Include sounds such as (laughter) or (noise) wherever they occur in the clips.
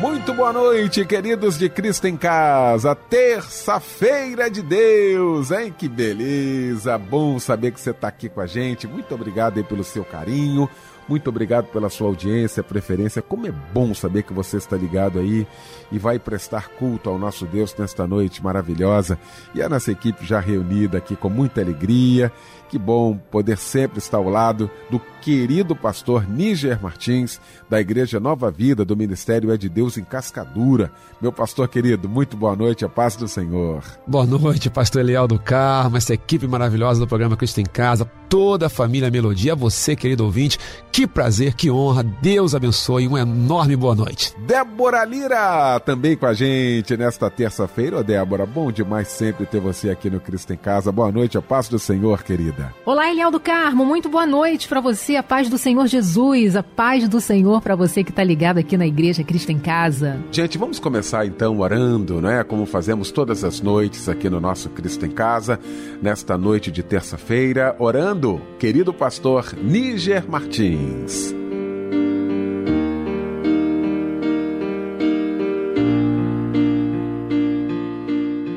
Muito boa noite, queridos de Cristo em Casa. Terça-feira de Deus, hein? Que beleza! Bom saber que você está aqui com a gente. Muito obrigado aí pelo seu carinho. Muito obrigado pela sua audiência, preferência. Como é bom saber que você está ligado aí e vai prestar culto ao nosso Deus nesta noite maravilhosa. E a nossa equipe já reunida aqui com muita alegria. Que bom poder sempre estar ao lado do querido pastor Níger Martins, da Igreja Nova Vida do Ministério É de Deus em Cascadura. Meu pastor querido, muito boa noite, a paz do Senhor. Boa noite, pastor Eliel do Carmo, essa equipe maravilhosa do programa Cristo em Casa, toda a família Melodia, você, querido ouvinte, que prazer, que honra, Deus abençoe, uma enorme boa noite. Débora Lira, também com a gente nesta terça-feira. Ô Débora, bom demais sempre ter você aqui no Cristo em Casa. Boa noite, a paz do Senhor, querida. Olá, Eliel do Carmo, muito boa noite para você, a paz do Senhor Jesus, a paz do Senhor para você que está ligado aqui na Igreja Cristo em Casa. Gente, vamos começar então orando, né? Como fazemos todas as noites aqui no nosso Cristo em Casa, nesta noite de terça-feira, orando, querido pastor Níger Martins.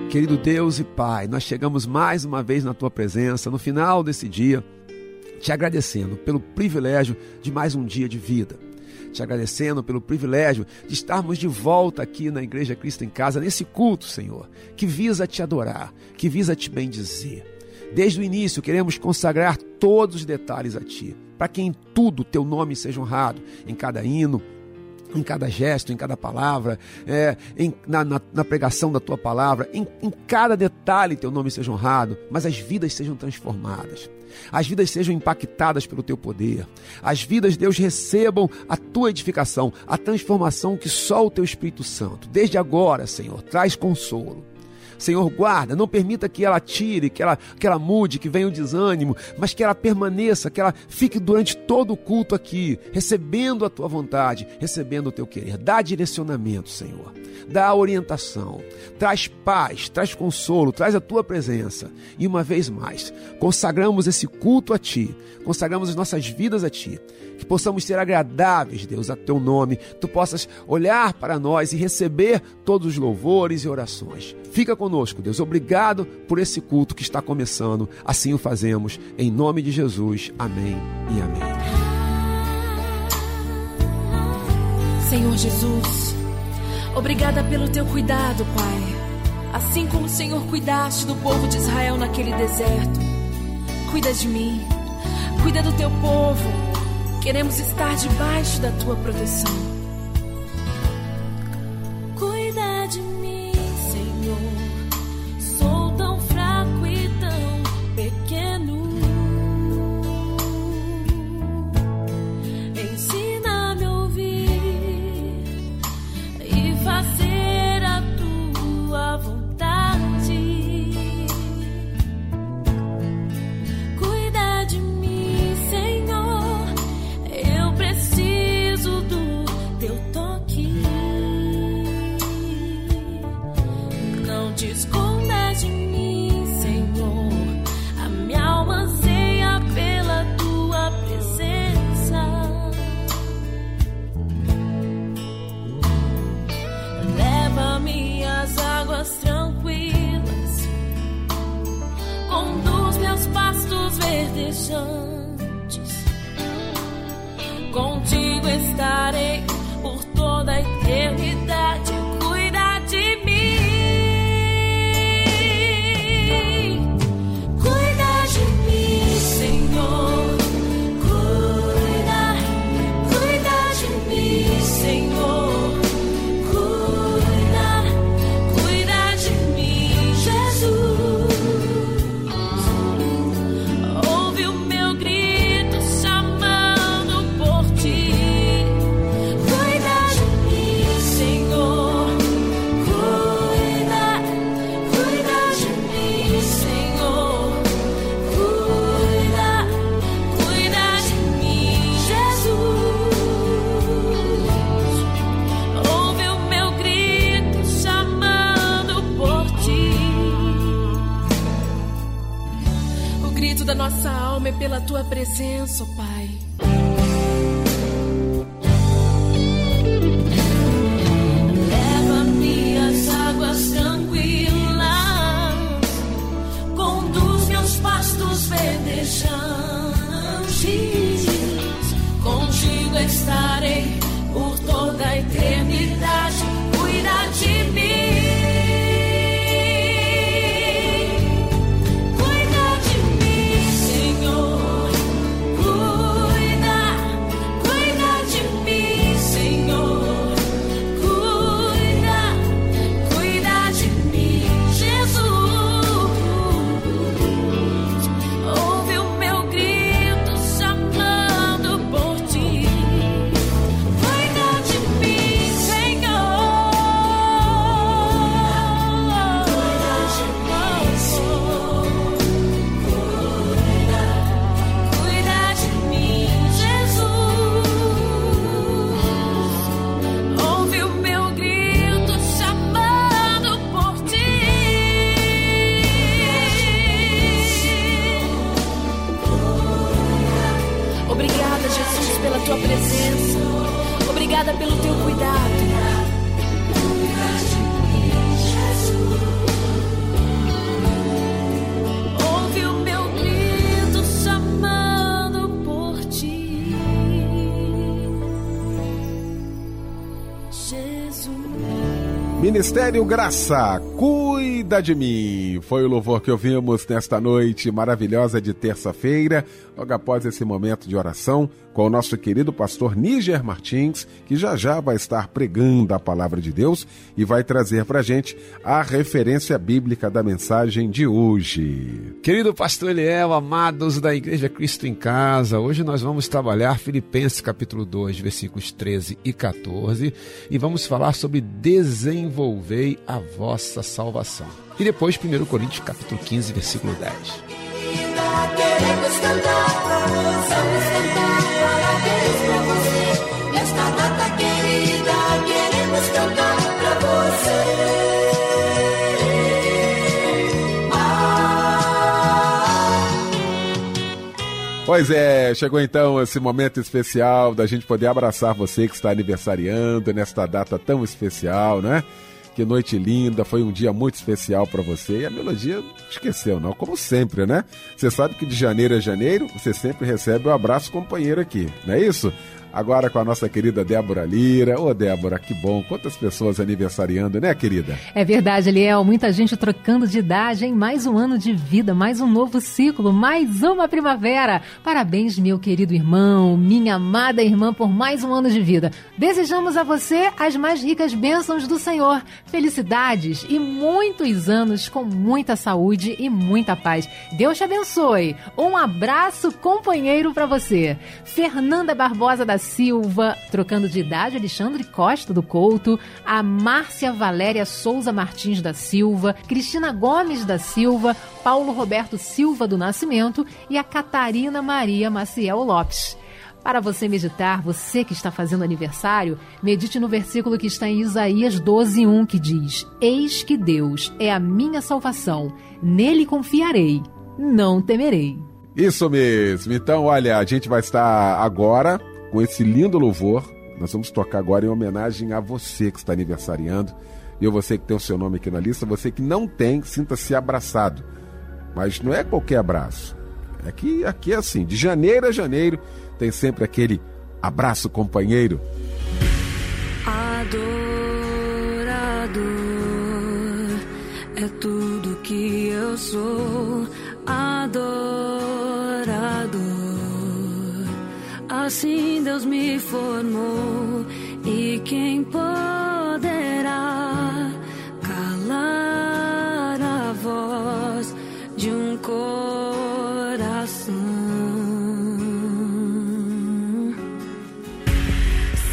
Querido Deus e Pai, nós chegamos mais uma vez na tua presença, no final desse dia, te agradecendo pelo privilégio de mais um dia de vida. Te agradecendo pelo privilégio de estarmos de volta aqui na Igreja Cristo em Casa, nesse culto, Senhor, que visa te adorar, que visa te bendizer. Desde o início, queremos consagrar todos os detalhes a Ti, para que em tudo Teu nome seja honrado, em cada hino, em cada gesto, em cada palavra, é, em, na, na, na, pregação da tua palavra, em, em cada detalhe teu nome seja honrado, mas as vidas sejam transformadas. As vidas sejam impactadas pelo teu poder. As vidas, Deus, recebam a tua edificação, a transformação que só o teu Espírito Santo, desde agora, Senhor, traz consolo Senhor, guarda, não permita que ela tire, que ela, que ela mude, que venha o desânimo, mas que ela permaneça, que ela fique durante todo o culto aqui, recebendo a tua vontade, recebendo o teu querer. Dá direcionamento, Senhor. Dá orientação. Traz paz, traz consolo, traz a tua presença. E uma vez mais, consagramos esse culto a ti, consagramos as nossas vidas a ti que possamos ser agradáveis, Deus, a teu nome, tu possas olhar para nós e receber todos os louvores e orações. Fica conosco, Deus. Obrigado por esse culto que está começando. Assim o fazemos, em nome de Jesus. Amém e amém. Senhor Jesus, obrigada pelo teu cuidado, Pai. Assim como o Senhor cuidaste do povo de Israel naquele deserto, cuida de mim, cuida do teu povo Queremos estar debaixo da tua proteção. grito da nossa alma é pela tua presença, oh Pai. Ministério Graça, cuida de mim. Foi o louvor que ouvimos nesta noite maravilhosa de terça-feira, logo após esse momento de oração com o nosso querido pastor Níger Martins, que já já vai estar pregando a palavra de Deus e vai trazer para gente a referência bíblica da mensagem de hoje. Querido pastor Eliel, amados da Igreja Cristo em Casa, hoje nós vamos trabalhar Filipenses capítulo 2, versículos 13 e 14 e vamos falar sobre desenvolvei a vossa salvação. E depois 1 Coríntios capítulo 15, versículo 10. Queremos cantar, vamos cantar, parabéns pra você. Nesta data querida, queremos cantar pra você. Pois é, chegou então esse momento especial da gente poder abraçar você que está aniversariando nesta data tão especial, né? Que noite linda, foi um dia muito especial para você. E a melodia esqueceu, não, como sempre, né? Você sabe que de janeiro a janeiro você sempre recebe o abraço companheiro aqui, não é isso? Agora com a nossa querida Débora Lira. Ô, Débora, que bom. Quantas pessoas aniversariando, né, querida? É verdade, Eliel. Muita gente trocando de idade, hein? Mais um ano de vida, mais um novo ciclo, mais uma primavera. Parabéns, meu querido irmão, minha amada irmã, por mais um ano de vida. Desejamos a você as mais ricas bênçãos do Senhor. Felicidades e muitos anos com muita saúde e muita paz. Deus te abençoe. Um abraço companheiro para você. Fernanda Barbosa da Silva, trocando de idade, Alexandre Costa do Couto, a Márcia Valéria Souza Martins da Silva, Cristina Gomes da Silva, Paulo Roberto Silva do Nascimento e a Catarina Maria Maciel Lopes. Para você meditar, você que está fazendo aniversário, medite no versículo que está em Isaías 12:1 que diz: Eis que Deus é a minha salvação, nele confiarei, não temerei. Isso mesmo. Então, olha, a gente vai estar agora com esse lindo louvor. Nós vamos tocar agora em homenagem a você que está aniversariando. E você que tem o seu nome aqui na lista, você que não tem, sinta-se abraçado. Mas não é qualquer abraço. É que aqui é assim, de janeiro a janeiro tem sempre aquele abraço companheiro. Adorador é tudo que eu sou. Adorador, assim Deus me formou. E quem poderá calar a voz de um coração?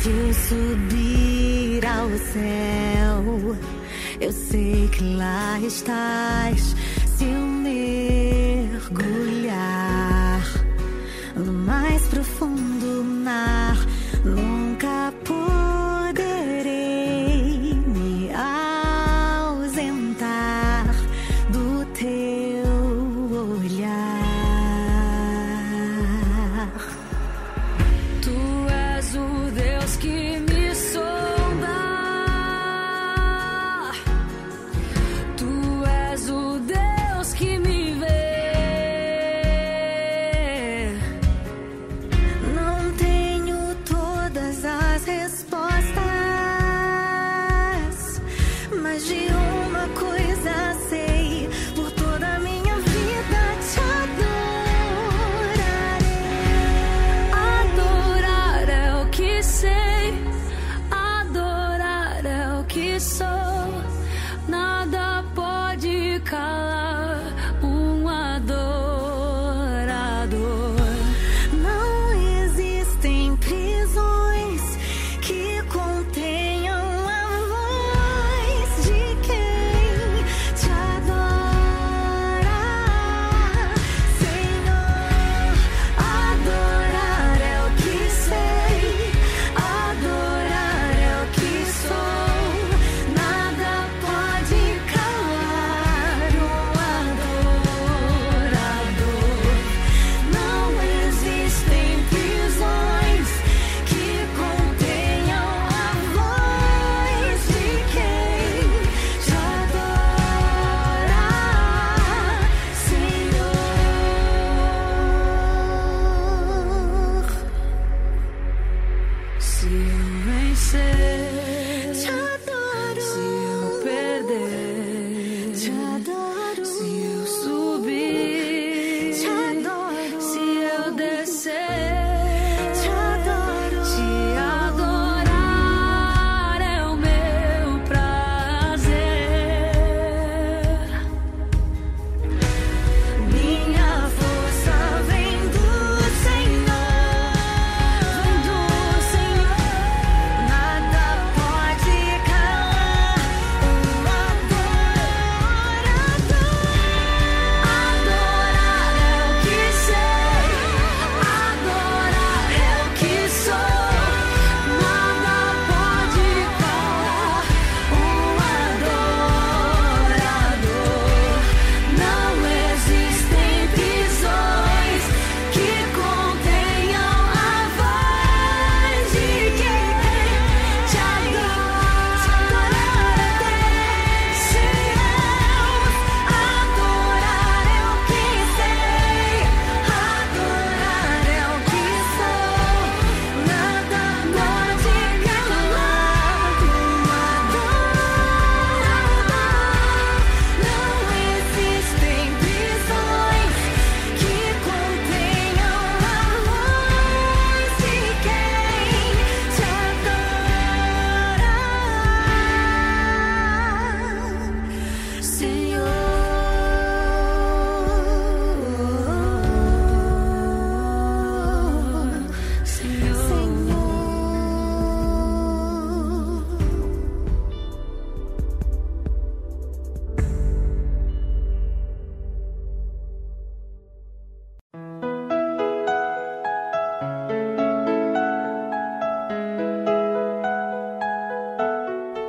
Se eu subir ao céu, eu sei que lá estás. Se eu mergulhar no mais profundo な。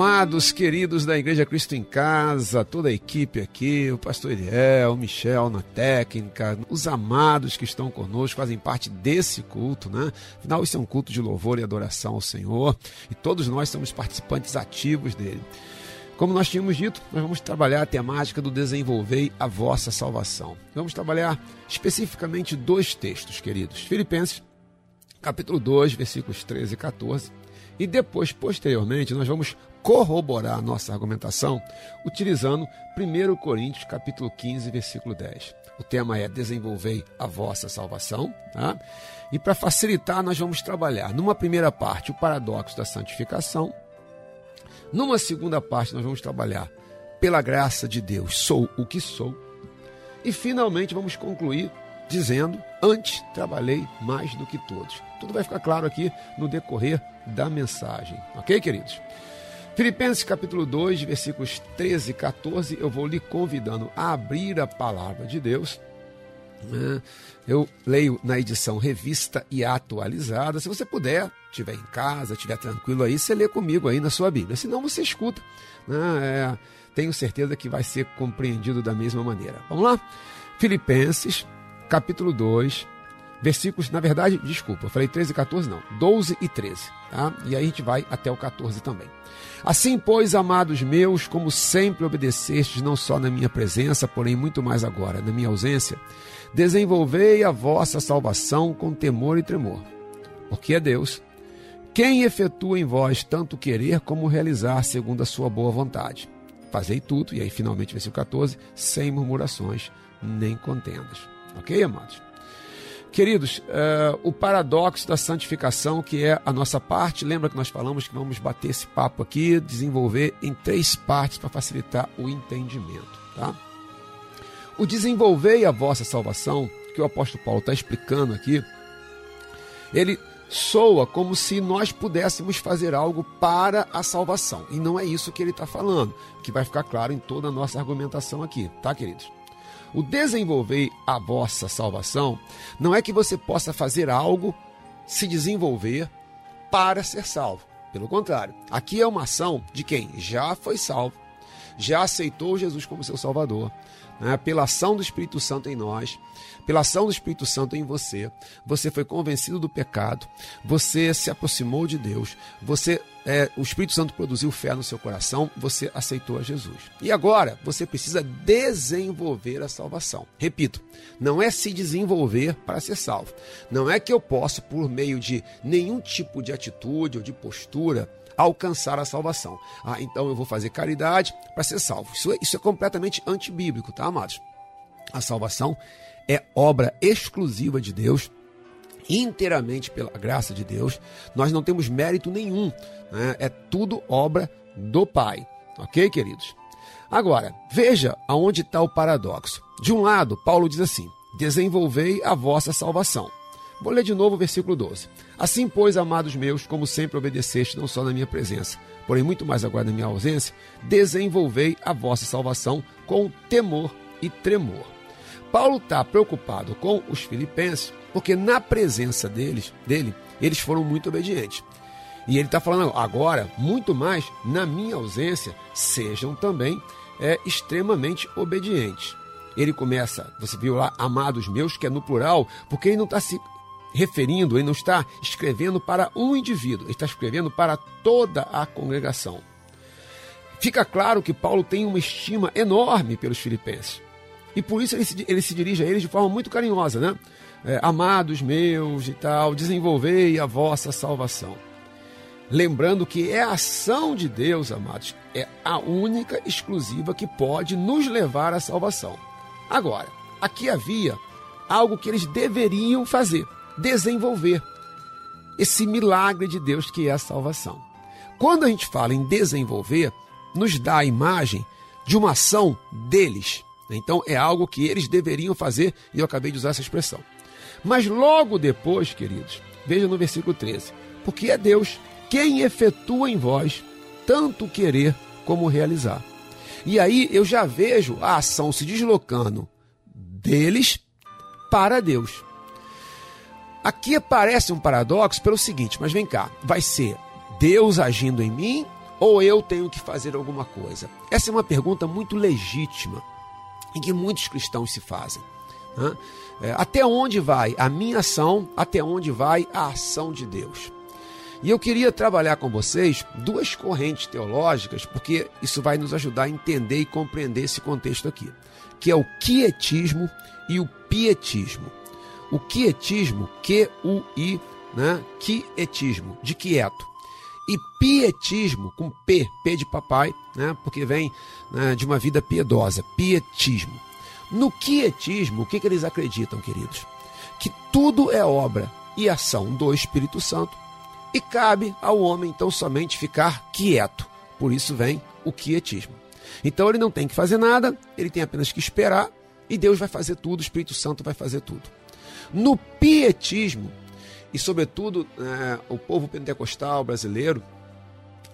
Amados, queridos da Igreja Cristo em Casa, toda a equipe aqui, o pastor Eliel, o Michel na técnica, os amados que estão conosco, fazem parte desse culto, né? Afinal, isso é um culto de louvor e adoração ao Senhor e todos nós somos participantes ativos dele. Como nós tínhamos dito, nós vamos trabalhar a temática do desenvolver a vossa salvação. Vamos trabalhar especificamente dois textos, queridos. Filipenses, capítulo 2, versículos 13 e 14. E depois, posteriormente, nós vamos corroborar a nossa argumentação utilizando 1 Coríntios capítulo 15, versículo 10. O tema é desenvolver a vossa salvação, tá? E para facilitar, nós vamos trabalhar numa primeira parte o paradoxo da santificação. Numa segunda parte, nós vamos trabalhar pela graça de Deus, sou o que sou. E finalmente vamos concluir dizendo: Antes trabalhei mais do que todos. Tudo vai ficar claro aqui no decorrer da mensagem. Ok, queridos? Filipenses capítulo 2, versículos 13 e 14, eu vou lhe convidando a abrir a palavra de Deus. Né? Eu leio na edição revista e atualizada. Se você puder, estiver em casa, estiver tranquilo aí, você lê comigo aí na sua Bíblia. Se não, você escuta. Né? É, tenho certeza que vai ser compreendido da mesma maneira. Vamos lá? Filipenses, capítulo 2, versículos, na verdade, desculpa, eu falei 13 e 14, não, 12 e 13, tá? E aí a gente vai até o 14 também. Assim, pois, amados meus, como sempre obedecestes, não só na minha presença, porém muito mais agora, na minha ausência, desenvolvei a vossa salvação com temor e tremor. Porque é Deus quem efetua em vós tanto querer como realizar segundo a sua boa vontade. Fazei tudo, e aí finalmente versículo 14, sem murmurações nem contendas. Ok, amados? Queridos, uh, o paradoxo da santificação, que é a nossa parte, lembra que nós falamos que vamos bater esse papo aqui, desenvolver em três partes para facilitar o entendimento. Tá? O desenvolver a vossa salvação, que o apóstolo Paulo está explicando aqui, ele soa como se nós pudéssemos fazer algo para a salvação. E não é isso que ele está falando, que vai ficar claro em toda a nossa argumentação aqui, tá, queridos? O desenvolver a vossa salvação não é que você possa fazer algo, se desenvolver para ser salvo. Pelo contrário, aqui é uma ação de quem já foi salvo, já aceitou Jesus como seu Salvador, né? pela ação do Espírito Santo em nós, pela ação do Espírito Santo em você, você foi convencido do pecado, você se aproximou de Deus, você é, o Espírito Santo produziu fé no seu coração, você aceitou a Jesus. E agora você precisa desenvolver a salvação. Repito, não é se desenvolver para ser salvo. Não é que eu posso, por meio de nenhum tipo de atitude ou de postura, alcançar a salvação. Ah, então eu vou fazer caridade para ser salvo. Isso é, isso é completamente antibíblico, tá, amados? A salvação é obra exclusiva de Deus, inteiramente pela graça de Deus. Nós não temos mérito nenhum, né? é tudo obra do Pai. Ok, queridos? Agora, veja aonde está o paradoxo. De um lado, Paulo diz assim: desenvolvei a vossa salvação. Vou ler de novo o versículo 12. Assim, pois, amados meus, como sempre obedeceste, não só na minha presença, porém muito mais agora na minha ausência, desenvolvei a vossa salvação com temor e tremor. Paulo está preocupado com os filipenses, Porque na presença deles, dele, eles foram muito obedientes. E ele está falando agora, muito mais, na minha ausência, sejam também é, extremamente obedientes. Ele começa, você viu lá, amados meus, que é no plural, porque ele não está se referindo, ele não está escrevendo para um indivíduo, ele está escrevendo para toda a congregação. Fica claro que Paulo tem uma estima enorme pelos filipenses. E por isso ele se, ele se dirige a eles de forma muito carinhosa, né? É, Amados meus e tal, desenvolvei a vossa salvação. Lembrando que é a ação de Deus, amados, é a única exclusiva que pode nos levar à salvação. Agora, aqui havia algo que eles deveriam fazer desenvolver esse milagre de Deus que é a salvação. Quando a gente fala em desenvolver, nos dá a imagem de uma ação deles. Então é algo que eles deveriam fazer e eu acabei de usar essa expressão. Mas logo depois, queridos, veja no versículo 13: porque é Deus quem efetua em vós tanto querer como realizar. E aí eu já vejo a ação se deslocando deles para Deus. Aqui parece um paradoxo pelo seguinte, mas vem cá, vai ser Deus agindo em mim ou eu tenho que fazer alguma coisa? Essa é uma pergunta muito legítima em que muitos cristãos se fazem. Né? É, até onde vai a minha ação? Até onde vai a ação de Deus? E eu queria trabalhar com vocês duas correntes teológicas, porque isso vai nos ajudar a entender e compreender esse contexto aqui, que é o quietismo e o pietismo. O quietismo, Q-U-I, né? Quietismo, de quieto. E pietismo, com P, P de papai, né? porque vem né, de uma vida piedosa, pietismo. No quietismo, o que, que eles acreditam, queridos? Que tudo é obra e ação do Espírito Santo e cabe ao homem então somente ficar quieto. Por isso vem o quietismo. Então ele não tem que fazer nada, ele tem apenas que esperar e Deus vai fazer tudo, o Espírito Santo vai fazer tudo. No pietismo, e sobretudo é, o povo pentecostal brasileiro,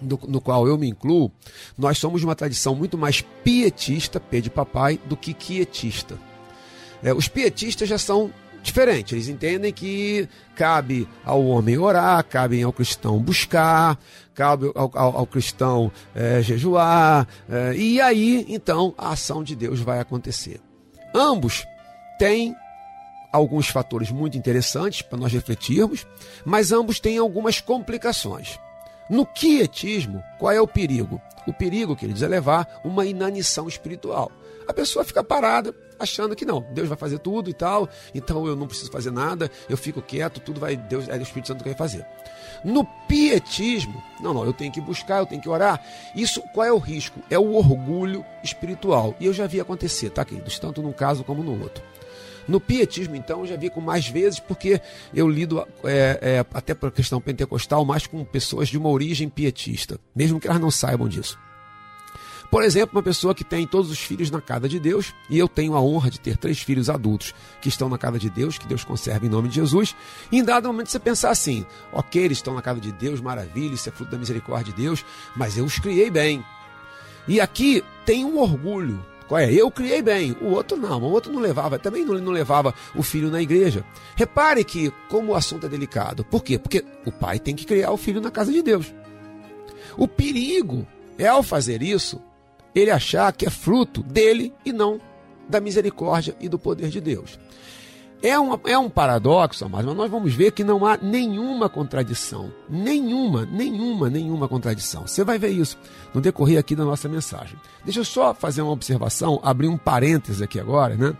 no, no, qual eu me incluo, nós somos de uma tradição muito mais pietista, P de papai, do que quietista. É, os pietistas já são diferentes, eles entendem que cabe ao homem orar, cabe ao cristão buscar, cabe ao, ao, ao cristão é, jejuar, é, e aí então a ação de Deus vai acontecer. Ambos têm alguns fatores muito interessantes para nós refletirmos, mas ambos têm algumas complicações. No quietismo, qual é o perigo? O perigo, queridos, é levar uma inanição espiritual. A pessoa fica parada, achando que não, Deus vai fazer tudo e tal, então eu não preciso fazer nada, eu fico quieto, tudo vai, Deus, é o Espírito Santo que vai fazer. No pietismo, não, não, eu tenho que buscar, eu tenho que orar. Isso, qual é o risco? É o orgulho espiritual. E eu já vi acontecer, tá, queridos? Tanto num caso como no outro. No pietismo, então, eu já vi com mais vezes, porque eu lido é, é, até por questão pentecostal mais com pessoas de uma origem pietista, mesmo que elas não saibam disso. Por exemplo, uma pessoa que tem todos os filhos na casa de Deus, e eu tenho a honra de ter três filhos adultos que estão na casa de Deus, que Deus conserve em nome de Jesus. E em dado momento você pensar assim: ok, eles estão na casa de Deus, maravilha, isso é fruto da misericórdia de Deus, mas eu os criei bem. E aqui tem um orgulho qual é? Eu criei bem, o outro não, o outro não levava, também não, não levava o filho na igreja. Repare que, como o assunto é delicado, por quê? Porque o pai tem que criar o filho na casa de Deus. O perigo é, ao fazer isso, ele achar que é fruto dele e não da misericórdia e do poder de Deus. É, uma, é um paradoxo, mas nós vamos ver que não há nenhuma contradição. Nenhuma, nenhuma, nenhuma contradição. Você vai ver isso no decorrer aqui da nossa mensagem. Deixa eu só fazer uma observação, abrir um parêntese aqui agora, né?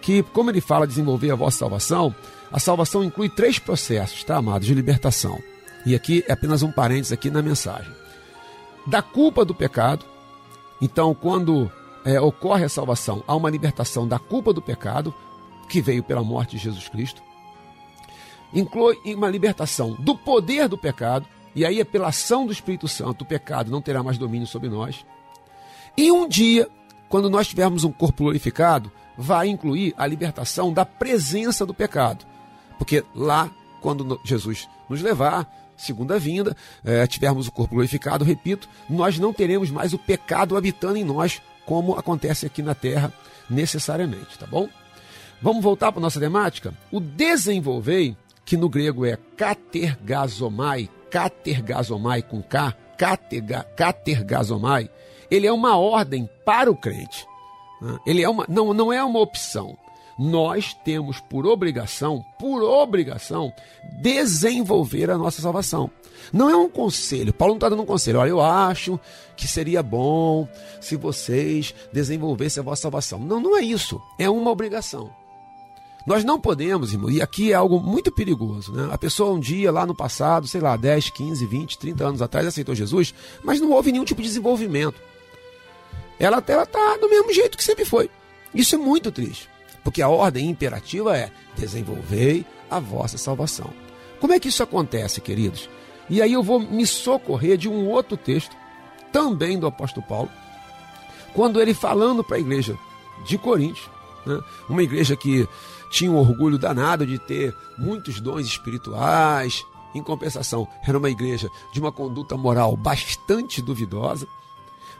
Que, como ele fala desenvolver a vossa salvação, a salvação inclui três processos, tá, amados, de libertação. E aqui é apenas um parêntese aqui na mensagem. Da culpa do pecado. Então, quando é, ocorre a salvação, há uma libertação da culpa do pecado que veio pela morte de Jesus Cristo. Inclui uma libertação do poder do pecado, e aí é pela ação do Espírito Santo, o pecado não terá mais domínio sobre nós. E um dia, quando nós tivermos um corpo glorificado, vai incluir a libertação da presença do pecado. Porque lá, quando Jesus nos levar, segunda vinda, é, tivermos o corpo glorificado, repito, nós não teremos mais o pecado habitando em nós, como acontece aqui na terra necessariamente, tá bom? Vamos voltar para nossa temática? O desenvolver, que no grego é katergazomai, katergazomai com K, katerga, katergazomai, ele é uma ordem para o crente. Né? Ele é uma, não, não é uma opção. Nós temos por obrigação, por obrigação, desenvolver a nossa salvação. Não é um conselho. Paulo não está dando um conselho. Olha, eu acho que seria bom se vocês desenvolvessem a vossa salvação. Não, não é isso. É uma obrigação. Nós não podemos, irmão, e aqui é algo muito perigoso, né? A pessoa um dia, lá no passado, sei lá, 10, 15, 20, 30 anos atrás, aceitou Jesus, mas não houve nenhum tipo de desenvolvimento. Ela está do mesmo jeito que sempre foi. Isso é muito triste, porque a ordem imperativa é desenvolvei a vossa salvação. Como é que isso acontece, queridos? E aí eu vou me socorrer de um outro texto, também do apóstolo Paulo, quando ele falando para a igreja de Coríntios, né? uma igreja que tinha um orgulho danado de ter muitos dons espirituais, em compensação, era uma igreja de uma conduta moral bastante duvidosa.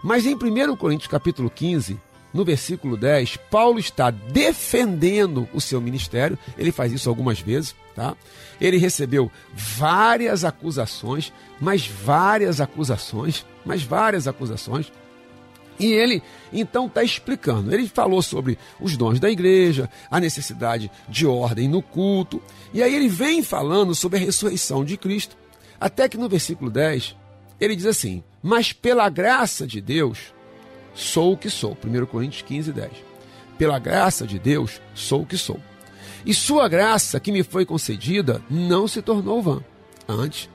Mas em 1 Coríntios capítulo 15, no versículo 10, Paulo está defendendo o seu ministério, ele faz isso algumas vezes, tá? Ele recebeu várias acusações, mas várias acusações, mas várias acusações. E ele então está explicando. Ele falou sobre os dons da igreja, a necessidade de ordem no culto. E aí ele vem falando sobre a ressurreição de Cristo. Até que no versículo 10, ele diz assim: Mas pela graça de Deus, sou o que sou. 1 Coríntios 15, 10. Pela graça de Deus, sou o que sou. E sua graça que me foi concedida não se tornou vã. Antes,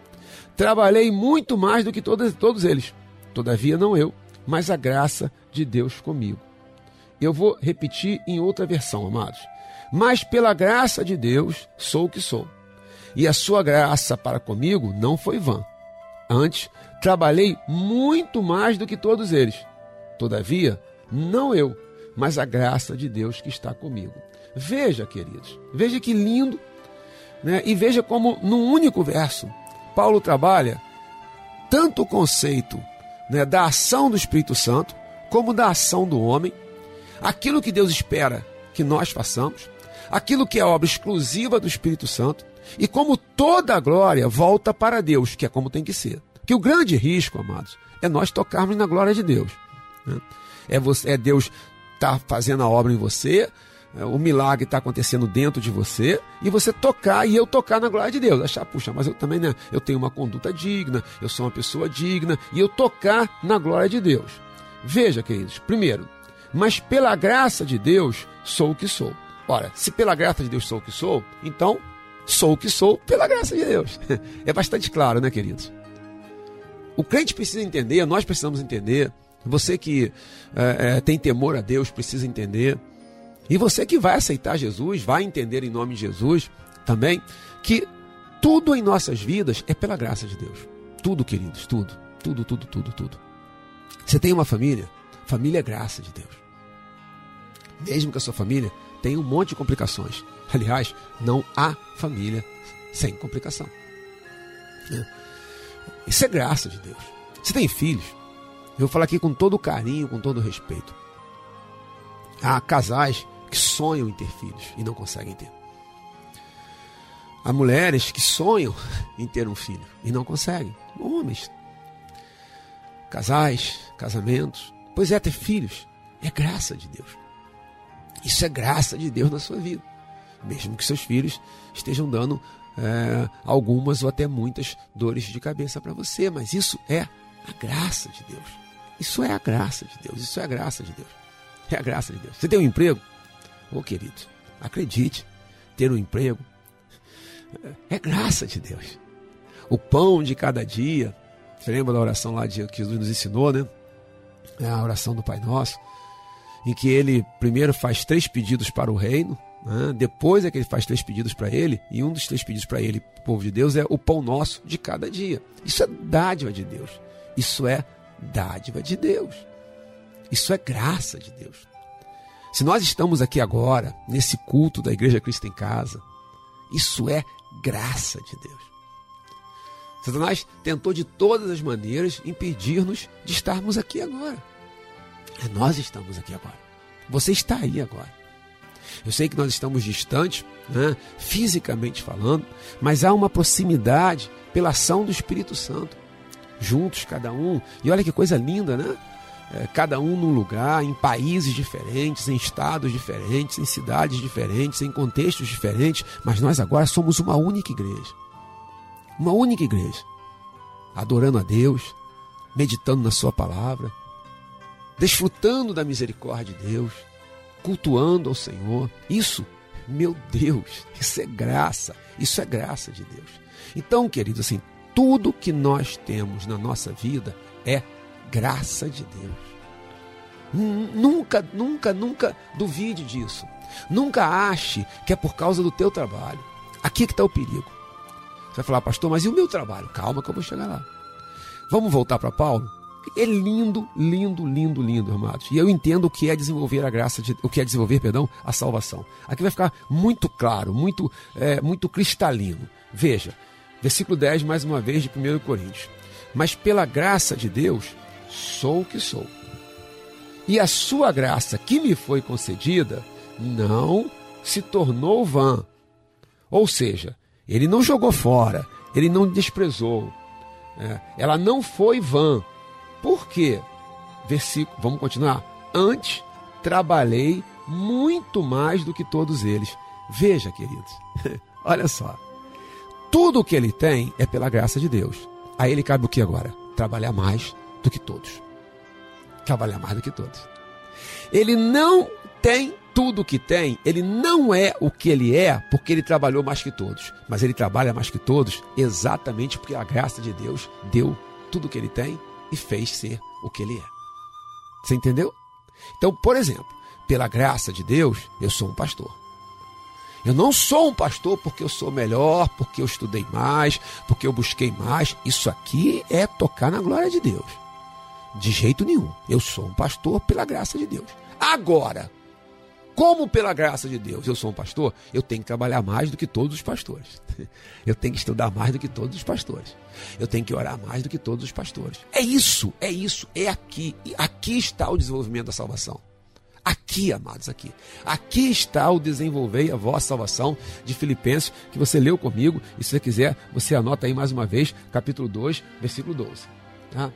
trabalhei muito mais do que todos, todos eles. Todavia, não eu, mas a graça de Deus comigo. Eu vou repetir em outra versão, amados. Mas pela graça de Deus sou o que sou. E a sua graça para comigo não foi vã. Antes, trabalhei muito mais do que todos eles. Todavia, não eu, mas a graça de Deus que está comigo. Veja, queridos, veja que lindo, né? e veja como num único verso, Paulo trabalha tanto o conceito né, da ação do Espírito Santo, como da ação do homem, aquilo que Deus espera que nós façamos, aquilo que é obra exclusiva do Espírito Santo, e como toda a glória volta para Deus, que é como tem que ser. Que o grande risco, amados, é nós tocarmos na glória de Deus. Né? É, você, é Deus estar tá fazendo a obra em você, o milagre está acontecendo dentro de você e você tocar e eu tocar na glória de Deus. Achar, puxa, mas eu também né, eu tenho uma conduta digna, eu sou uma pessoa digna e eu tocar na glória de Deus. Veja, queridos, primeiro, mas pela graça de Deus sou o que sou. Ora, se pela graça de Deus sou o que sou, então sou o que sou pela graça de Deus. (laughs) É bastante claro, né, queridos? O crente precisa entender, nós precisamos entender. Você que é, é, tem temor a Deus precisa entender e você que vai aceitar Jesus, vai entender em nome de Jesus também que tudo em nossas vidas é pela graça de Deus. Tudo, queridos, tudo, tudo, tudo, tudo, tudo. Você tem uma família? Família é graça de Deus. Mesmo que a sua família tenha um monte de complicações. Aliás, não há família sem complicação. É. Isso é graça de Deus. Você tem filhos? Eu vou falar aqui com todo carinho, com todo respeito. Há casais que sonham em ter filhos e não conseguem ter. Há mulheres que sonham em ter um filho e não conseguem. Homens, casais, casamentos. Pois é, ter filhos é graça de Deus. Isso é graça de Deus na sua vida. Mesmo que seus filhos estejam dando é, algumas ou até muitas dores de cabeça para você, mas isso é a graça de Deus. Isso é a graça de Deus. Isso é a graça de Deus. É a graça de Deus. Você tem um emprego? Ô oh, querido, acredite, ter um emprego é graça de Deus. O pão de cada dia, você lembra da oração lá de, que Jesus nos ensinou, né? É a oração do Pai Nosso, em que ele primeiro faz três pedidos para o reino, né? depois é que ele faz três pedidos para ele, e um dos três pedidos para ele, povo de Deus, é o pão nosso de cada dia. Isso é dádiva de Deus. Isso é dádiva de Deus. Isso é graça de Deus. Se nós estamos aqui agora, nesse culto da Igreja Cristo em Casa, isso é graça de Deus. Satanás tentou de todas as maneiras impedir-nos de estarmos aqui agora. É nós estamos aqui agora. Você está aí agora. Eu sei que nós estamos distantes, né, fisicamente falando, mas há uma proximidade pela ação do Espírito Santo. Juntos, cada um. E olha que coisa linda, né? É, cada um num lugar, em países diferentes, em estados diferentes, em cidades diferentes, em contextos diferentes, mas nós agora somos uma única igreja. Uma única igreja. Adorando a Deus, meditando na Sua palavra, desfrutando da misericórdia de Deus, cultuando ao Senhor. Isso, meu Deus, isso é graça, isso é graça de Deus. Então, querido, assim, tudo que nós temos na nossa vida é graça de Deus. Nunca, nunca, nunca duvide disso. Nunca ache que é por causa do teu trabalho. Aqui que está o perigo. Você vai falar, pastor, mas e o meu trabalho? Calma que eu vou chegar lá. Vamos voltar para Paulo? É lindo, lindo, lindo, lindo, amados. E eu entendo o que é desenvolver a graça, de, o que é desenvolver, perdão, a salvação. Aqui vai ficar muito claro, muito, é, muito cristalino. Veja, versículo 10, mais uma vez, de 1 Coríntios. Mas pela graça de Deus, sou o que sou. E a sua graça que me foi concedida não se tornou vã. Ou seja, ele não jogou fora, ele não desprezou. É, ela não foi vã. Por quê? Versículo, vamos continuar. Antes trabalhei muito mais do que todos eles. Veja, queridos, (laughs) olha só. Tudo o que ele tem é pela graça de Deus. Aí ele cabe o que agora? Trabalhar mais do que todos. Trabalhar mais do que todos. Ele não tem tudo o que tem, ele não é o que ele é porque ele trabalhou mais que todos, mas ele trabalha mais que todos exatamente porque a graça de Deus deu tudo o que ele tem e fez ser o que ele é. Você entendeu? Então, por exemplo, pela graça de Deus, eu sou um pastor. Eu não sou um pastor porque eu sou melhor, porque eu estudei mais, porque eu busquei mais. Isso aqui é tocar na glória de Deus. De jeito nenhum. Eu sou um pastor pela graça de Deus. Agora, como pela graça de Deus eu sou um pastor, eu tenho que trabalhar mais do que todos os pastores. (laughs) Eu tenho que estudar mais do que todos os pastores. Eu tenho que orar mais do que todos os pastores. É isso, é isso, é aqui. Aqui está o desenvolvimento da salvação. Aqui, amados, aqui. Aqui está o desenvolver a vossa salvação de Filipenses, que você leu comigo. E se você quiser, você anota aí mais uma vez, capítulo 2, versículo 12. Tá?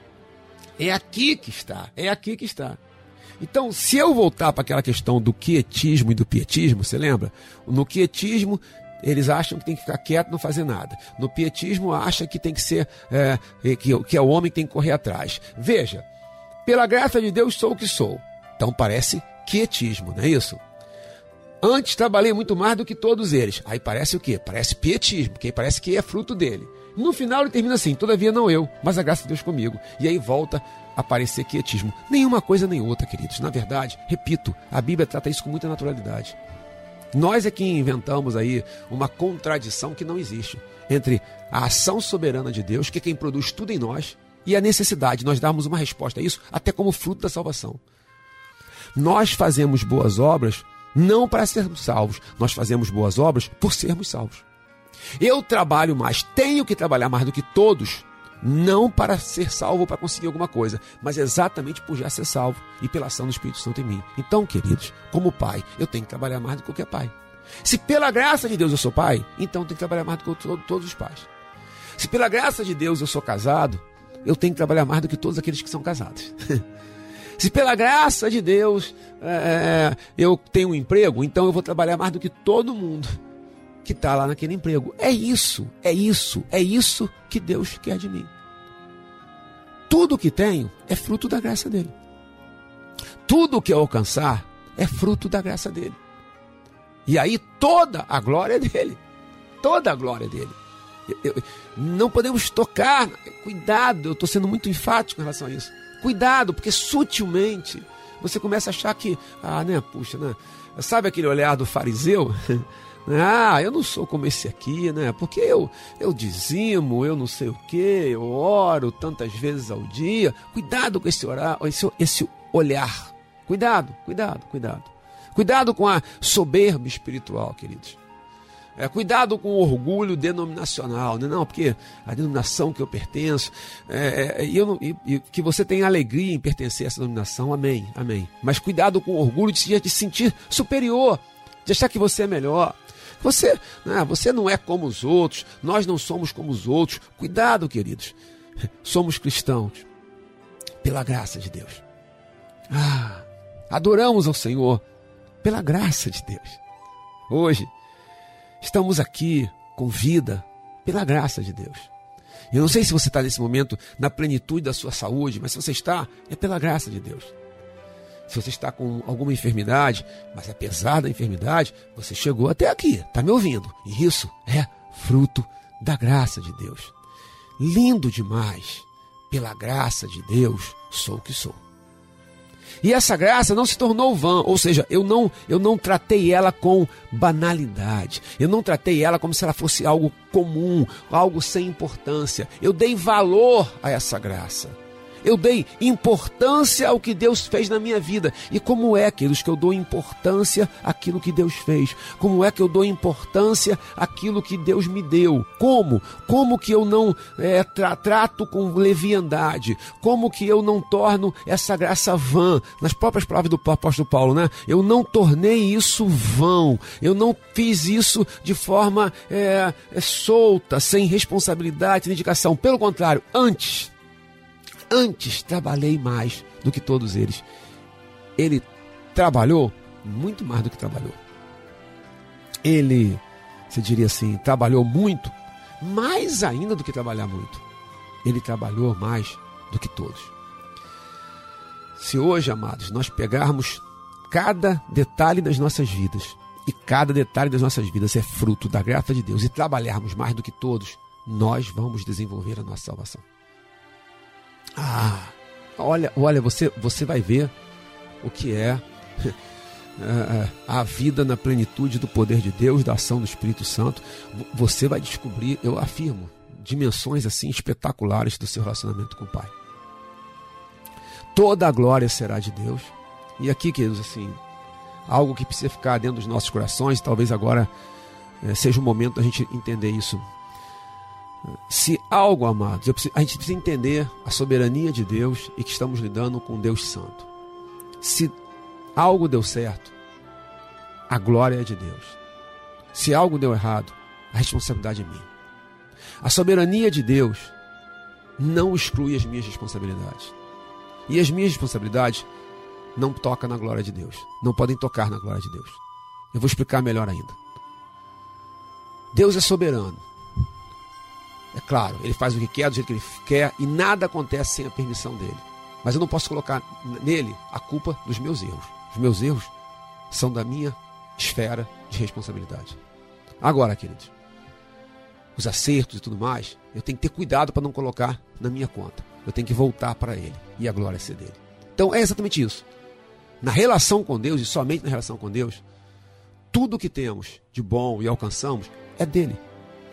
É aqui que está, é aqui que está. Então, se eu voltar para aquela questão do quietismo e do pietismo, você lembra? No quietismo, eles acham que tem que ficar quieto, não fazer nada. No pietismo, acha que tem que ser, é, que, que é o homem que tem que correr atrás. Veja, pela graça de Deus sou o que sou. Então parece quietismo, não é isso? Antes trabalhei muito mais do que todos eles. Aí parece o quê? Parece pietismo, porque parece que é fruto dele. No final ele termina assim: todavia não eu, mas a graça de Deus comigo. E aí volta a aparecer quietismo. Nenhuma coisa nem outra, queridos. Na verdade, repito, a Bíblia trata isso com muita naturalidade. Nós é que inventamos aí uma contradição que não existe entre a ação soberana de Deus, que é quem produz tudo em nós, e a necessidade de nós darmos uma resposta a isso, até como fruto da salvação. Nós fazemos boas obras não para sermos salvos, nós fazemos boas obras por sermos salvos. Eu trabalho mais, tenho que trabalhar mais do que todos, não para ser salvo para conseguir alguma coisa, mas exatamente por já ser salvo e pela ação do Espírito Santo em mim. Então, queridos, como pai, eu tenho que trabalhar mais do que qualquer pai. Se pela graça de Deus eu sou pai, então eu tenho que trabalhar mais do que todos os pais. Se pela graça de Deus eu sou casado, eu tenho que trabalhar mais do que todos aqueles que são casados. (laughs) Se pela graça de Deus é, eu tenho um emprego, então eu vou trabalhar mais do que todo mundo que está lá naquele emprego. É isso, é isso, é isso que Deus quer de mim. Tudo que tenho é fruto da graça dele. Tudo que eu alcançar é fruto da graça dele. E aí toda a glória é dele. Toda a glória é dele. Eu, eu, não podemos tocar. Cuidado, eu estou sendo muito enfático em relação a isso. Cuidado, porque sutilmente você começa a achar que, ah, né, puxa, né? Sabe aquele olhar do fariseu? (laughs) Ah, eu não sou como esse aqui, né? Porque eu, eu dizimo, eu não sei o que, eu oro tantas vezes ao dia. Cuidado com esse, orar, esse, esse olhar. Cuidado, cuidado, cuidado. Cuidado com a soberba espiritual, queridos. É, cuidado com o orgulho denominacional, né? não, porque a denominação que eu pertenço, é, é, eu, e, e, que você tenha alegria em pertencer a essa denominação, amém, amém. Mas cuidado com o orgulho de de se sentir superior de achar que você é melhor. Você, né, você não é como os outros, nós não somos como os outros. Cuidado, queridos. (laughs) Somos cristãos pela graça de Deus. Ah, adoramos ao Senhor pela graça de Deus. Hoje, estamos aqui com vida pela graça de Deus. Eu não sei se você está nesse momento na plenitude da sua saúde, mas se você está, é pela graça de Deus. Se você está com alguma enfermidade, mas apesar da enfermidade, você chegou até aqui, está me ouvindo. E isso é fruto da graça de Deus. Lindo demais. Pela graça de Deus, sou o que sou. E essa graça não se tornou vã, ou seja, eu não, eu não tratei ela com banalidade. Eu não tratei ela como se ela fosse algo comum, algo sem importância. Eu dei valor a essa graça. Eu dei importância ao que Deus fez na minha vida. E como é, queridos, que eu dou importância àquilo que Deus fez? Como é que eu dou importância àquilo que Deus me deu? Como? Como que eu não é, tra trato com leviandade? Como que eu não torno essa graça vã? Nas próprias palavras do apóstolo Paulo, né? Eu não tornei isso vão. Eu não fiz isso de forma é, é, solta, sem responsabilidade, sem dedicação. Pelo contrário, antes Antes trabalhei mais do que todos eles. Ele trabalhou muito mais do que trabalhou. Ele, se diria assim, trabalhou muito, mais ainda do que trabalhar muito. Ele trabalhou mais do que todos. Se hoje, amados, nós pegarmos cada detalhe das nossas vidas, e cada detalhe das nossas vidas é fruto da graça de Deus, e trabalharmos mais do que todos, nós vamos desenvolver a nossa salvação. Ah, olha, olha, você, você vai ver o que é, é (laughs) a vida na plenitude do poder de Deus, da ação do Espírito Santo. Você vai descobrir, eu afirmo, dimensões assim espetaculares do seu relacionamento com o Pai. Toda a glória será de Deus. E aqui, queridos, assim, algo que precisa ficar dentro dos nossos corações, talvez agora é, seja o momento da gente entender isso se algo, amados, a gente precisa entender a soberania de Deus e que estamos lidando com Deus Santo. Se algo deu certo, a glória é de Deus. Se algo deu errado, a responsabilidade é minha. A soberania de Deus não exclui as minhas responsabilidades. E as minhas responsabilidades não tocam na glória de Deus. Não podem tocar na glória de Deus. Eu vou explicar melhor ainda. Deus é soberano. É claro, ele faz o que quer, do jeito que ele quer, e nada acontece sem a permissão dele. Mas eu não posso colocar nele a culpa dos meus erros. Os meus erros são da minha esfera de responsabilidade. Agora, queridos, os acertos e tudo mais, eu tenho que ter cuidado para não colocar na minha conta. Eu tenho que voltar para ele e a glória ser dele. Então é exatamente isso. Na relação com Deus e somente na relação com Deus, tudo que temos de bom e alcançamos é dele,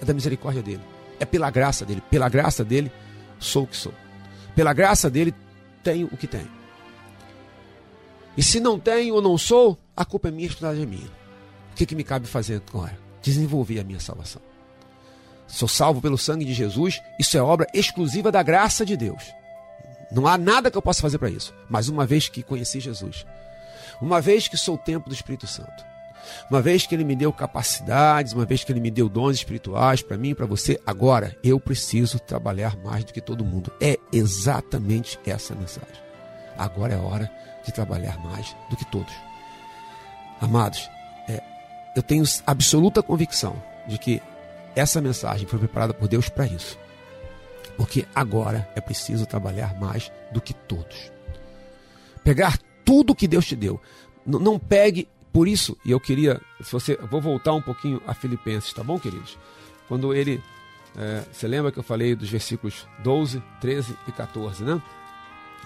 é da misericórdia dele é pela graça dele. Pela graça dele, sou o que sou. Pela graça dele, tenho o que tenho. E se não tenho ou não sou, a culpa é minha, a é minha. O que, que me cabe fazer agora? Desenvolver a minha salvação. Sou salvo pelo sangue de Jesus, isso é obra exclusiva da graça de Deus. Não há nada que eu possa fazer para isso. Mas uma vez que conheci Jesus, uma vez que sou o templo do Espírito Santo, uma vez que Ele me deu capacidades, uma vez que Ele me deu dons espirituais para mim e para você, agora eu preciso trabalhar mais do que todo mundo. É exatamente essa a mensagem. Agora é hora de trabalhar mais do que todos. Amados, é, eu tenho absoluta convicção de que essa mensagem foi preparada por Deus para isso. Porque agora é preciso trabalhar mais do que todos. Pegar tudo que Deus te deu. Não pegue por isso, e eu queria, se você, vou voltar um pouquinho a Filipenses, tá bom, queridos? Quando ele, é, você lembra que eu falei dos versículos 12, 13 e 14, né?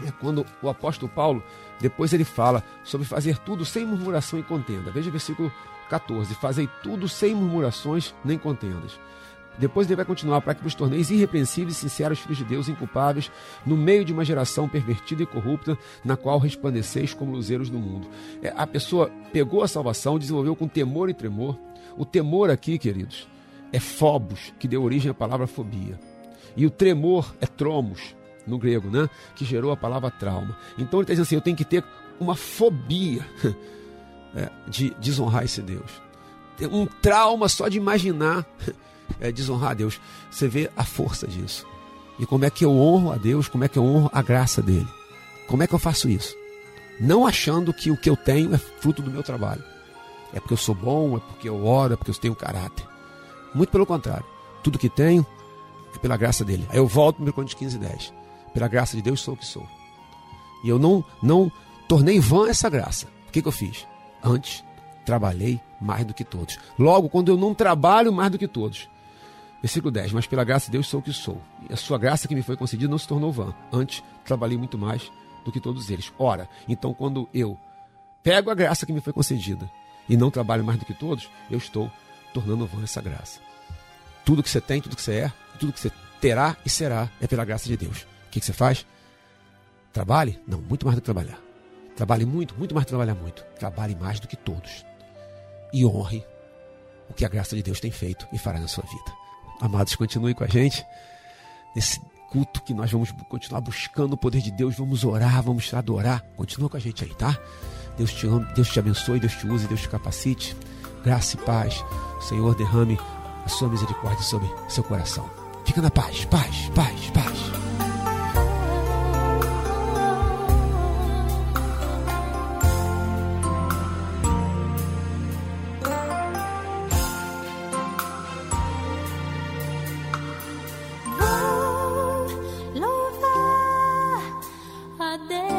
É quando o apóstolo Paulo, depois ele fala sobre fazer tudo sem murmuração e contenda. Veja o versículo 14: Fazei tudo sem murmurações nem contendas depois ele vai continuar para que vos torneis irrepreensíveis sinceros filhos de Deus, inculpáveis, no meio de uma geração pervertida e corrupta, na qual resplandeceis como luzeiros do mundo. É, a pessoa pegou a salvação, desenvolveu com temor e tremor. O temor aqui, queridos, é phobos, que deu origem à palavra fobia. E o tremor é tromos, no grego, né? que gerou a palavra trauma. Então ele está dizendo assim: eu tenho que ter uma fobia (laughs) é, de desonrar esse Deus. um trauma só de imaginar (laughs) é, desonrar a Deus. Você vê a força disso. E como é que eu honro a Deus, como é que eu honro a graça dele. Como é que eu faço isso? Não achando que o que eu tenho é fruto do meu trabalho. É porque eu sou bom, é porque eu oro, é porque eu tenho caráter. Muito pelo contrário. Tudo que tenho é pela graça dele. Aí eu volto no 1 Coríntios 15, 10. Pela graça de Deus sou o que sou. E eu não, não tornei vã essa graça. O que, que eu fiz? Antes, trabalhei mais do que todos. Logo, quando eu não trabalho mais do que todos. Versículo 10. Mas pela graça de Deus sou o que sou. E a sua graça que me foi concedida não se tornou vã. Antes, trabalhei muito mais do que todos eles. Ora, então quando eu pego a graça que me foi concedida e não trabalho mais do que todos, eu estou tornando vã essa graça. Tudo que você tem, tudo que você é, tudo que você terá e será é pela graça de Deus. O que, que você faz? Trabalhe? Não, muito mais do que trabalhar. Trabalhe muito, muito mais do que trabalhar muito. Trabalhe mais do que todos. E honre o que a graça de Deus tem feito e fará na sua vida. Amados, continue com a gente nesse culto que nós vamos continuar buscando o poder de Deus, vamos orar, vamos adorar. Continua com a gente aí, tá? Deus te ama, Deus te abençoe, Deus te use, Deus te capacite. Graça e paz. Senhor, derrame a sua misericórdia sobre seu coração. Fica na paz, paz, paz, paz. day.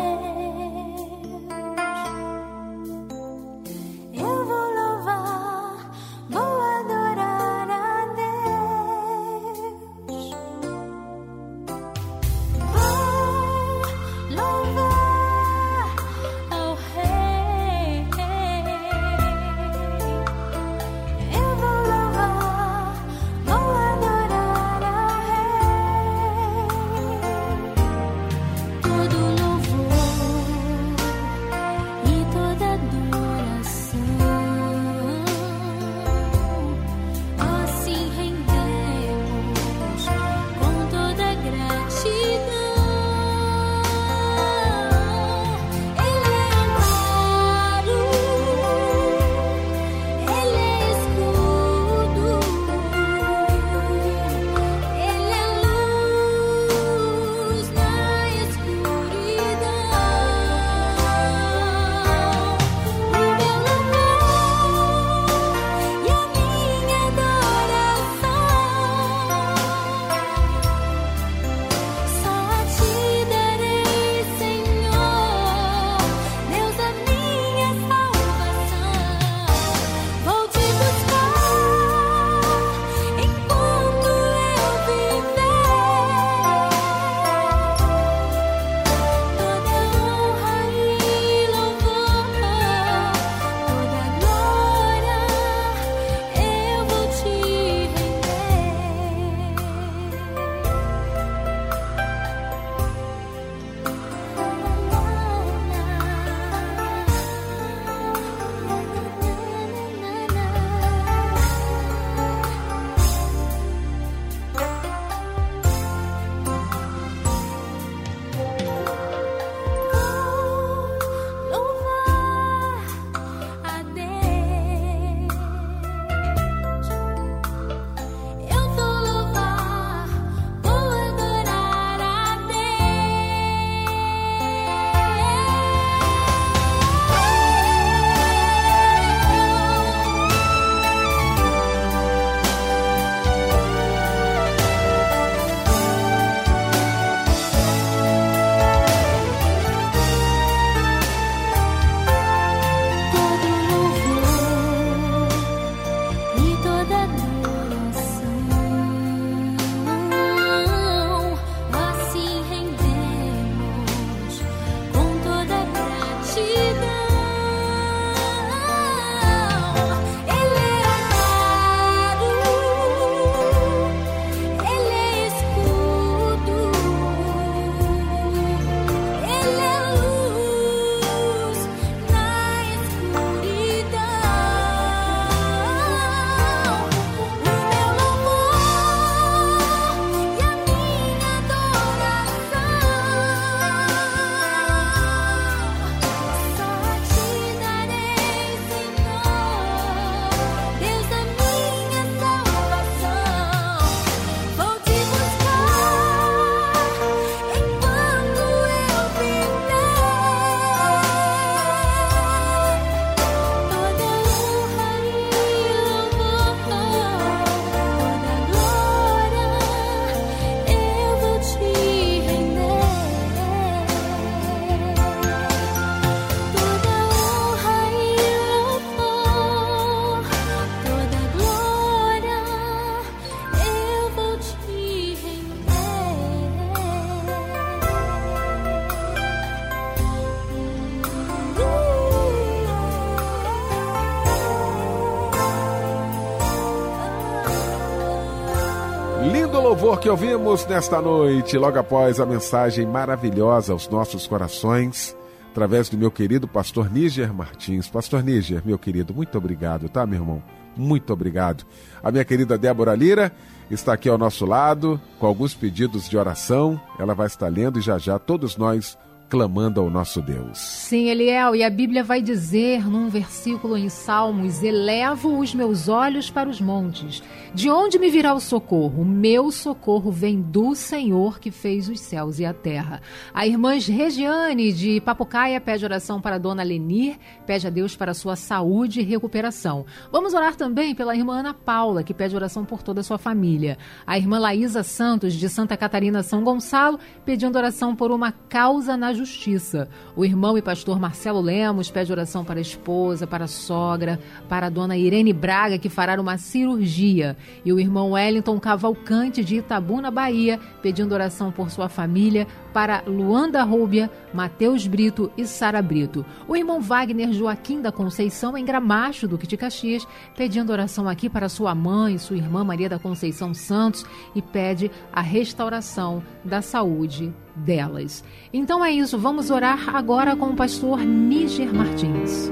Louvor que ouvimos nesta noite, logo após a mensagem maravilhosa aos nossos corações, através do meu querido pastor Níger Martins. Pastor Níger, meu querido, muito obrigado, tá, meu irmão? Muito obrigado. A minha querida Débora Lira está aqui ao nosso lado, com alguns pedidos de oração. Ela vai estar lendo e já já todos nós clamando ao nosso Deus. Sim, Eliel, e a Bíblia vai dizer num versículo em Salmos: Elevo os meus olhos para os montes. De onde me virá o socorro? Meu socorro vem do Senhor que fez os céus e a terra. A irmã Regiane de Papucaia pede oração para a dona Lenir, pede a Deus para sua saúde e recuperação. Vamos orar também pela irmã Ana Paula, que pede oração por toda a sua família. A irmã Laísa Santos, de Santa Catarina, São Gonçalo, pedindo oração por uma causa na justiça. O irmão e pastor Marcelo Lemos pede oração para a esposa, para a sogra, para a dona Irene Braga, que fará uma cirurgia. E o irmão Wellington Cavalcante, de Itabuna, Bahia, pedindo oração por sua família, para Luanda Rúbia, Matheus Brito e Sara Brito. O irmão Wagner Joaquim da Conceição, em Gramacho, Duque de Caxias, pedindo oração aqui para sua mãe, sua irmã Maria da Conceição Santos, e pede a restauração da saúde delas. Então é isso, vamos orar agora com o pastor Níger Martins.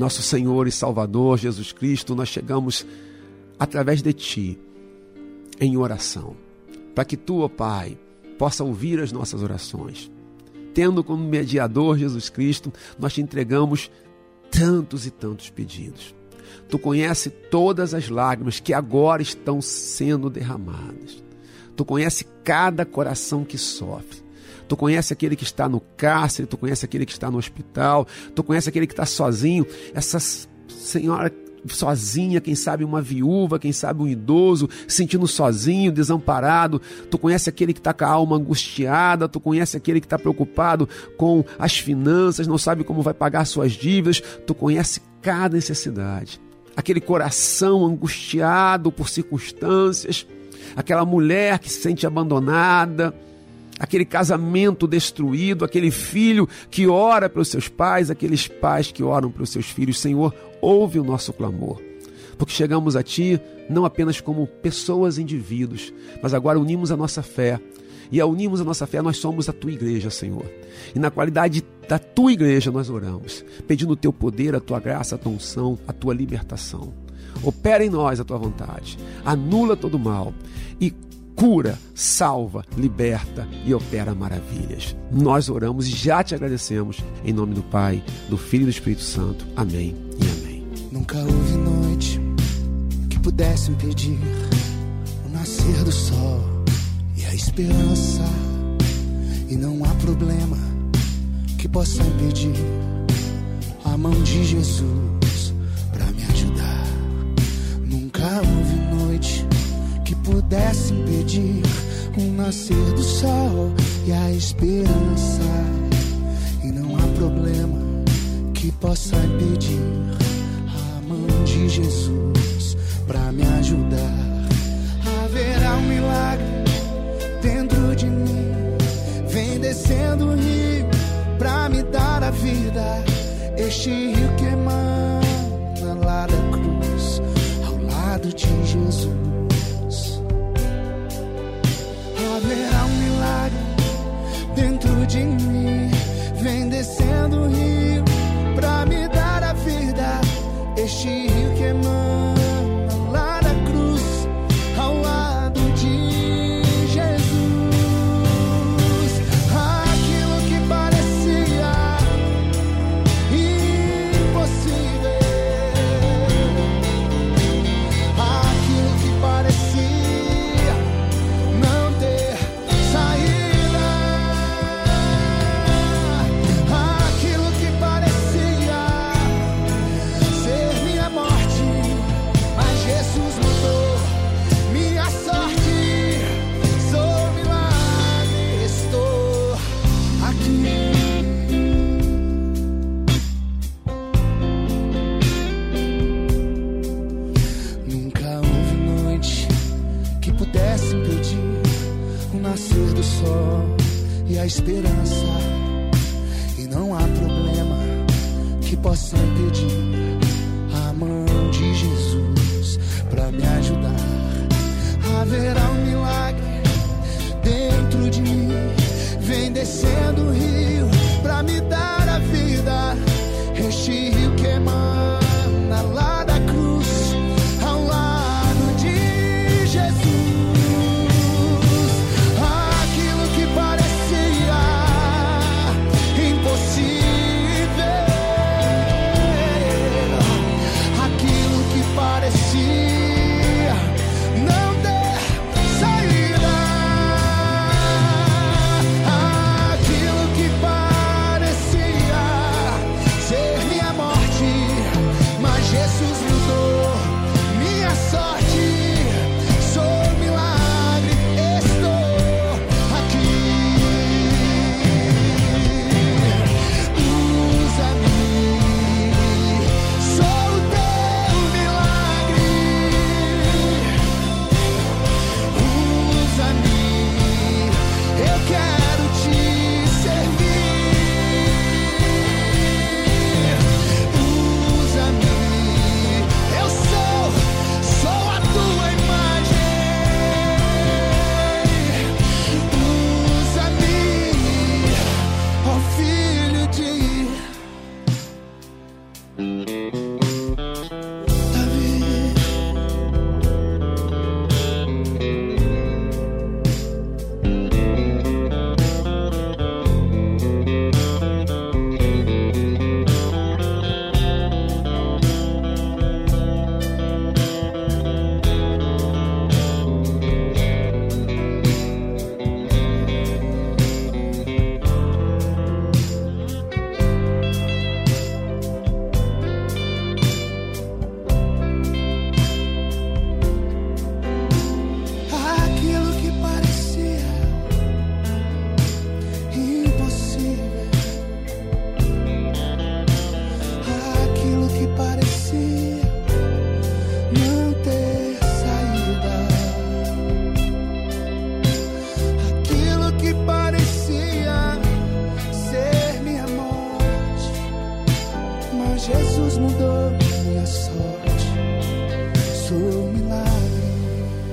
Nosso Senhor e Salvador Jesus Cristo, nós chegamos através de Ti em oração, para que Tu, ó Pai, possa ouvir as nossas orações. Tendo como mediador Jesus Cristo, nós te entregamos tantos e tantos pedidos. Tu conhece todas as lágrimas que agora estão sendo derramadas. Tu conhece cada coração que sofre. Tu conhece aquele que está no cárcere, tu conhece aquele que está no hospital, tu conhece aquele que está sozinho. Essa senhora sozinha, quem sabe uma viúva, quem sabe um idoso, se sentindo sozinho, desamparado. Tu conhece aquele que está com a alma angustiada, tu conhece aquele que está preocupado com as finanças, não sabe como vai pagar suas dívidas. Tu conhece cada necessidade aquele coração angustiado por circunstâncias, aquela mulher que se sente abandonada, aquele casamento destruído, aquele filho que ora pelos seus pais, aqueles pais que oram pelos seus filhos. Senhor, ouve o nosso clamor. Porque chegamos a Ti não apenas como pessoas, indivíduos, mas agora unimos a nossa fé e ao unirmos a nossa fé, nós somos a tua igreja, Senhor. E na qualidade da tua igreja nós oramos, pedindo o teu poder, a tua graça, a tua unção, a tua libertação. Opera em nós a tua vontade, anula todo mal e cura, salva, liberta e opera maravilhas. Nós oramos e já te agradecemos em nome do Pai, do Filho e do Espírito Santo. Amém e amém. Nunca houve noite que pudesse impedir o nascer do sol a esperança e não há problema que possa impedir a mão de Jesus para me ajudar. Nunca houve pudesse impedir o nascer do sol e a esperança e não há problema que possa impedir a mão de Jesus para me ajudar. Haverá um milagre dentro de mim. Vem descendo o rio pra me dar a vida. Este rio que emana lá da de mim. Vem descendo o rio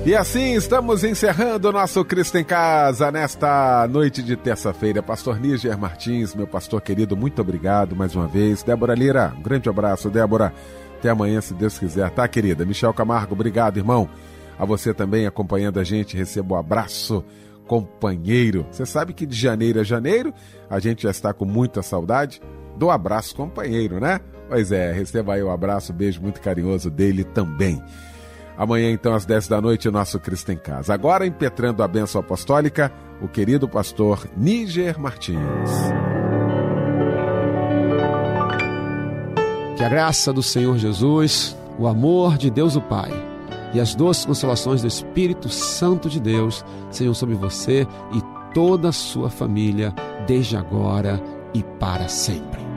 E assim estamos encerrando o nosso Cristo em Casa nesta noite de terça-feira. Pastor Níger Martins, meu pastor querido, muito obrigado mais uma vez. Débora Lira, um grande abraço. Débora, até amanhã, se Deus quiser, tá, querida? Michel Camargo, obrigado, irmão. A você também acompanhando a gente, recebo o um abraço, companheiro. Você sabe que de janeiro a janeiro a gente já está com muita saudade do abraço companheiro, né? Pois é, receba aí o um abraço, beijo muito carinhoso dele também. Amanhã, então, às 10 da noite, o nosso Cristo em Casa. Agora, impetrando a bênção apostólica, o querido pastor Níger Martins. Que a graça do Senhor Jesus, o amor de Deus o Pai e as doces consolações do Espírito Santo de Deus sejam sobre você e toda a sua família, desde agora e para sempre.